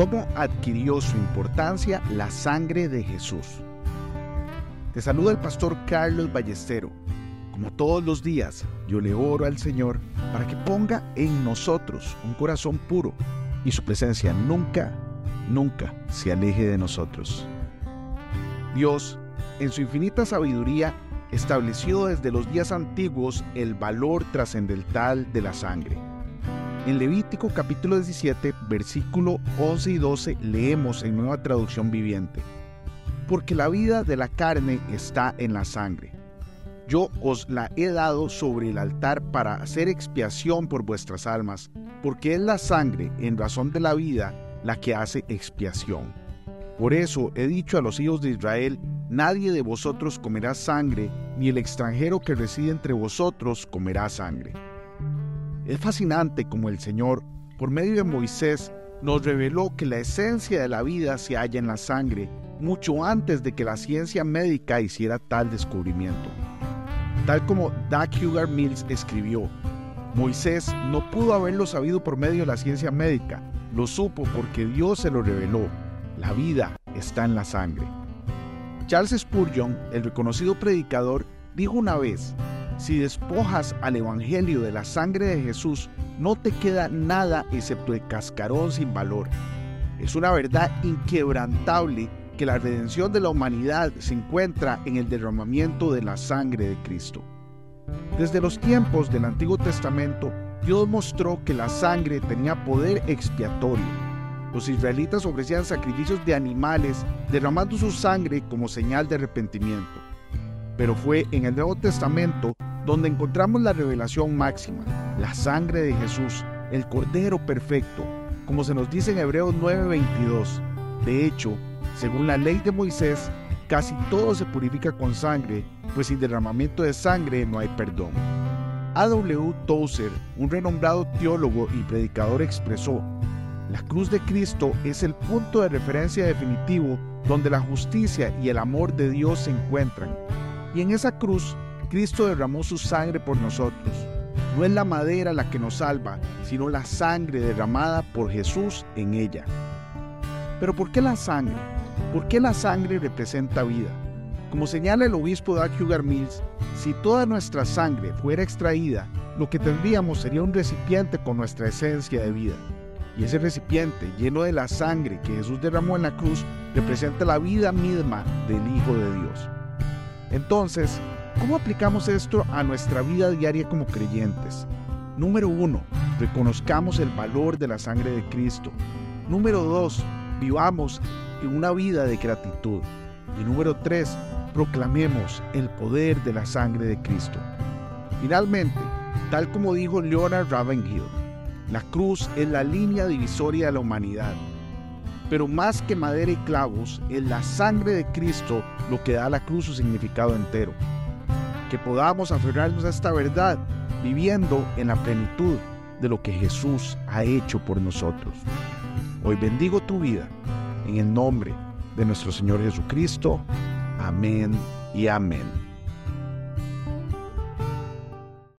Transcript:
¿Cómo adquirió su importancia la sangre de Jesús? Te saluda el pastor Carlos Ballestero. Como todos los días, yo le oro al Señor para que ponga en nosotros un corazón puro y su presencia nunca, nunca se aleje de nosotros. Dios, en su infinita sabiduría, estableció desde los días antiguos el valor trascendental de la sangre. En Levítico capítulo 17, versículo 11 y 12 leemos en nueva traducción viviente, porque la vida de la carne está en la sangre. Yo os la he dado sobre el altar para hacer expiación por vuestras almas, porque es la sangre, en razón de la vida, la que hace expiación. Por eso he dicho a los hijos de Israel, nadie de vosotros comerá sangre, ni el extranjero que reside entre vosotros comerá sangre. Es fascinante como el Señor, por medio de Moisés, nos reveló que la esencia de la vida se halla en la sangre, mucho antes de que la ciencia médica hiciera tal descubrimiento. Tal como Doug Hugar Mills escribió, Moisés no pudo haberlo sabido por medio de la ciencia médica, lo supo porque Dios se lo reveló la vida está en la sangre. Charles Spurgeon, el reconocido predicador, dijo una vez, si despojas al Evangelio de la sangre de Jesús, no te queda nada excepto el cascarón sin valor. Es una verdad inquebrantable que la redención de la humanidad se encuentra en el derramamiento de la sangre de Cristo. Desde los tiempos del Antiguo Testamento, Dios mostró que la sangre tenía poder expiatorio los israelitas ofrecían sacrificios de animales, derramando su sangre como señal de arrepentimiento. Pero fue en el Nuevo Testamento donde encontramos la revelación máxima, la sangre de Jesús, el Cordero perfecto, como se nos dice en Hebreos 9:22. De hecho, según la ley de Moisés, casi todo se purifica con sangre, pues sin derramamiento de sangre no hay perdón. A.W. Tozer, un renombrado teólogo y predicador, expresó, la cruz de Cristo es el punto de referencia definitivo donde la justicia y el amor de Dios se encuentran. Y en esa cruz, Cristo derramó su sangre por nosotros. No es la madera la que nos salva, sino la sangre derramada por Jesús en ella. Pero ¿por qué la sangre? ¿Por qué la sangre representa vida? Como señala el obispo Doug Hugar Mills, si toda nuestra sangre fuera extraída, lo que tendríamos sería un recipiente con nuestra esencia de vida. Y ese recipiente lleno de la sangre que Jesús derramó en la cruz representa la vida misma del Hijo de Dios. Entonces, ¿cómo aplicamos esto a nuestra vida diaria como creyentes? Número uno, reconozcamos el valor de la sangre de Cristo. Número dos, vivamos en una vida de gratitud. Y número tres, proclamemos el poder de la sangre de Cristo. Finalmente, tal como dijo Leonard Ravenhill, la cruz es la línea divisoria de la humanidad. Pero más que madera y clavos, es la sangre de Cristo lo que da a la cruz su significado entero. Que podamos aferrarnos a esta verdad viviendo en la plenitud de lo que Jesús ha hecho por nosotros. Hoy bendigo tu vida en el nombre de nuestro Señor Jesucristo. Amén y amén.